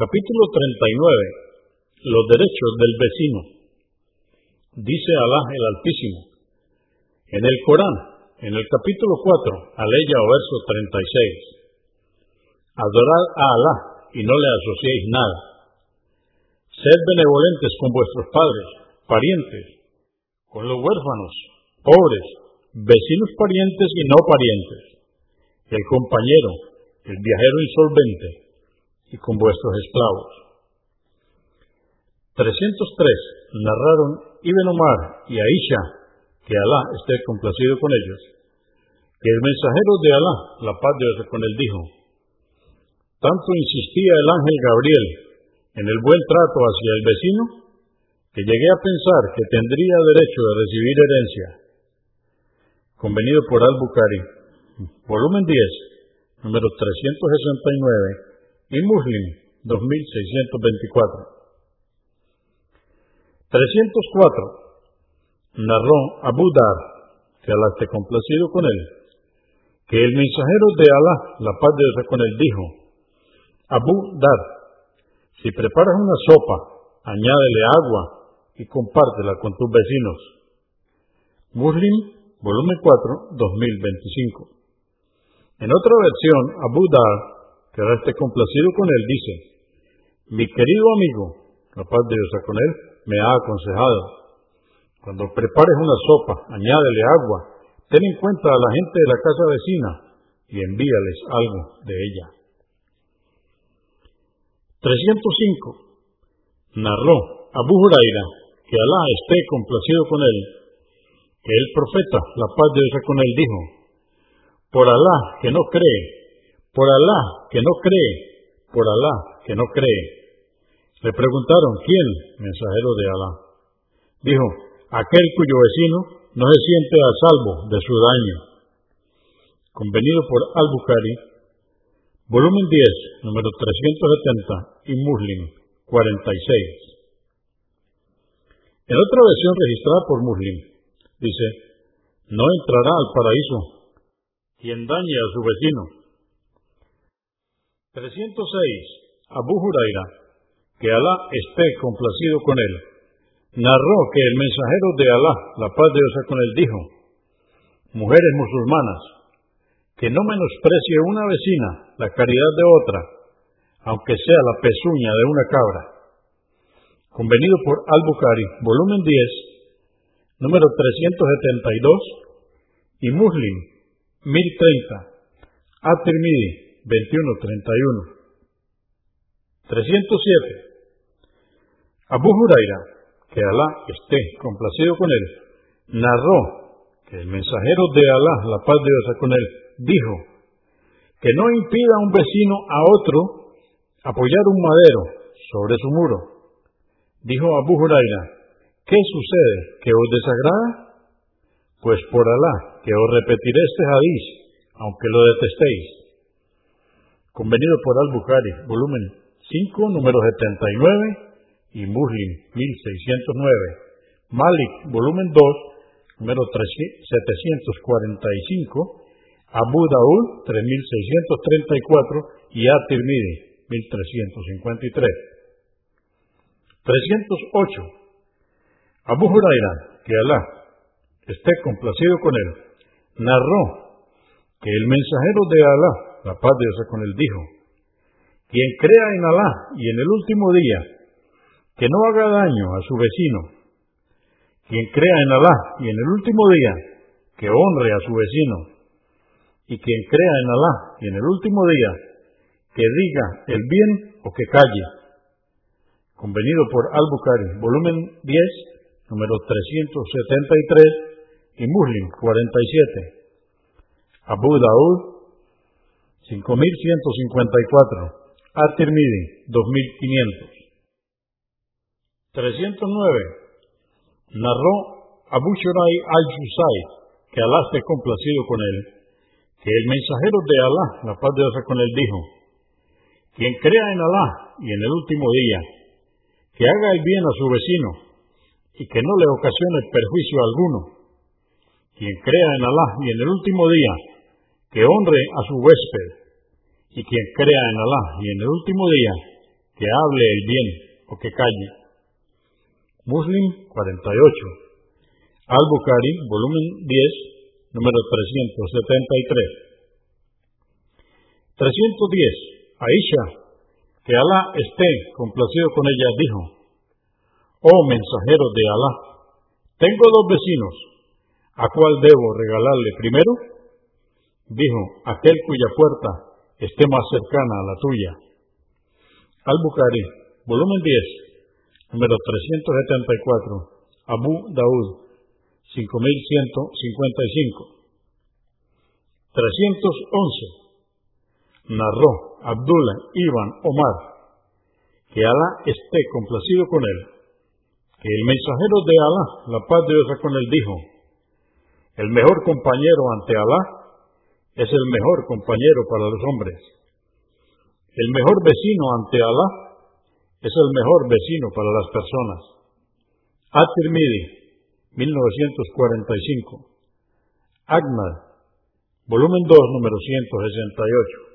Capítulo 39. Los derechos del vecino. Dice Alá el Altísimo. En el Corán, en el capítulo 4, aleya o verso 36. Adorad a Alá y no le asociéis nada. Sed benevolentes con vuestros padres, parientes, con los huérfanos, pobres, vecinos parientes y no parientes, el compañero, el viajero insolvente, y con vuestros esclavos. 303. Narraron Ibn Omar y Aisha, que Alá esté complacido con ellos, que el mensajero de Alá, la paz de Dios con él, dijo, tanto insistía el ángel Gabriel en el buen trato hacia el vecino, que llegué a pensar que tendría derecho de recibir herencia. Convenido por Al-Bukhari, volumen 10, número 369 y Muslim 2624. 304. Narró Abu Dar, que Alá esté complacido con él, que el mensajero de Alá, la paz de Dios con él, dijo, Abu Dar, si preparas una sopa, añádele agua y compártela con tus vecinos. Muslim, volumen 4, 2025. En otra versión, Abu Dar que ahora esté complacido con él, dice, mi querido amigo, la paz de Dios con él, me ha aconsejado, cuando prepares una sopa, añádele agua, ten en cuenta a la gente de la casa vecina y envíales algo de ella. 305. Narró Abu Huraira, que Alá esté complacido con él, que el profeta, la paz de Dios con él, dijo, por Alá que no cree por Alá, que no cree, por Alá, que no cree. Le preguntaron, ¿quién? Mensajero de Alá. Dijo, aquel cuyo vecino no se siente a salvo de su daño. Convenido por Al-Bukhari, volumen 10, número 370 y Muslim 46. En otra versión registrada por Muslim, dice, no entrará al paraíso quien dañe a su vecino 306. Abu Huraira, que Alá esté complacido con él, narró que el mensajero de Alá, la paz de Dios con él, dijo, mujeres musulmanas, que no menosprecie una vecina la caridad de otra, aunque sea la pezuña de una cabra. Convenido por Al-Bukhari, volumen 10, número 372, y Muslim, 1030, At-Tirmidhi, 21-31. 307. Abu Huraira, que Alá esté complacido con él, narró que el mensajero de Alá, la paz de Dios con él, dijo que no impida a un vecino a otro apoyar un madero sobre su muro. Dijo Abu Huraira, ¿qué sucede? ¿Que os desagrada? Pues por Alá, que os repetiré este hadiz, aunque lo detestéis convenido por Al-Bukhari, volumen 5, número 79, y Muslim, 1609. Malik, volumen 2, número 745, Abu Daud, 3634, y At-Tirmidhi, 1353. 308. Abu Huraira, que Alá esté complacido con él, narró que el mensajero de Alá, la paz de Dios con él, dijo, quien crea en Alá y en el último día, que no haga daño a su vecino, quien crea en Alá y en el último día, que honre a su vecino, y quien crea en Alá y en el último día, que diga el bien o que calle. Convenido por Al-Bukhari, volumen 10, número 373 y Muslim 47. Abu Daud 5154. At-Tirmidhi, 2500. 309. Narró Abu Shurai al-Shusai, que Alá esté complacido con él, que el mensajero de Alá, la paz de Dios con él, dijo, quien crea en Alá y en el último día, que haga el bien a su vecino y que no le ocasione perjuicio alguno. Quien crea en Alá y en el último día, que honre a su huésped y quien crea en Alá y en el último día, que hable el bien o que calle. Muslim 48. Al-Bukhari, volumen 10, número 373. 310. Aisha, que Alá esté complacido con ella, dijo, Oh mensajero de Alá, tengo dos vecinos, ¿a cuál debo regalarle primero? Dijo, aquel cuya puerta esté más cercana a la tuya. Al-Bukhari, volumen 10, número 374, Abu Daud, 5155. 311. Narró Abdullah Ibn Omar, que Alá esté complacido con él, que el mensajero de Alá, la paz de Dios con él, dijo, el mejor compañero ante Alá es el mejor compañero para los hombres. El mejor vecino ante Alá es el mejor vecino para las personas. At-Tirmidhi, 1945. Ahmad, volumen 2, número 168.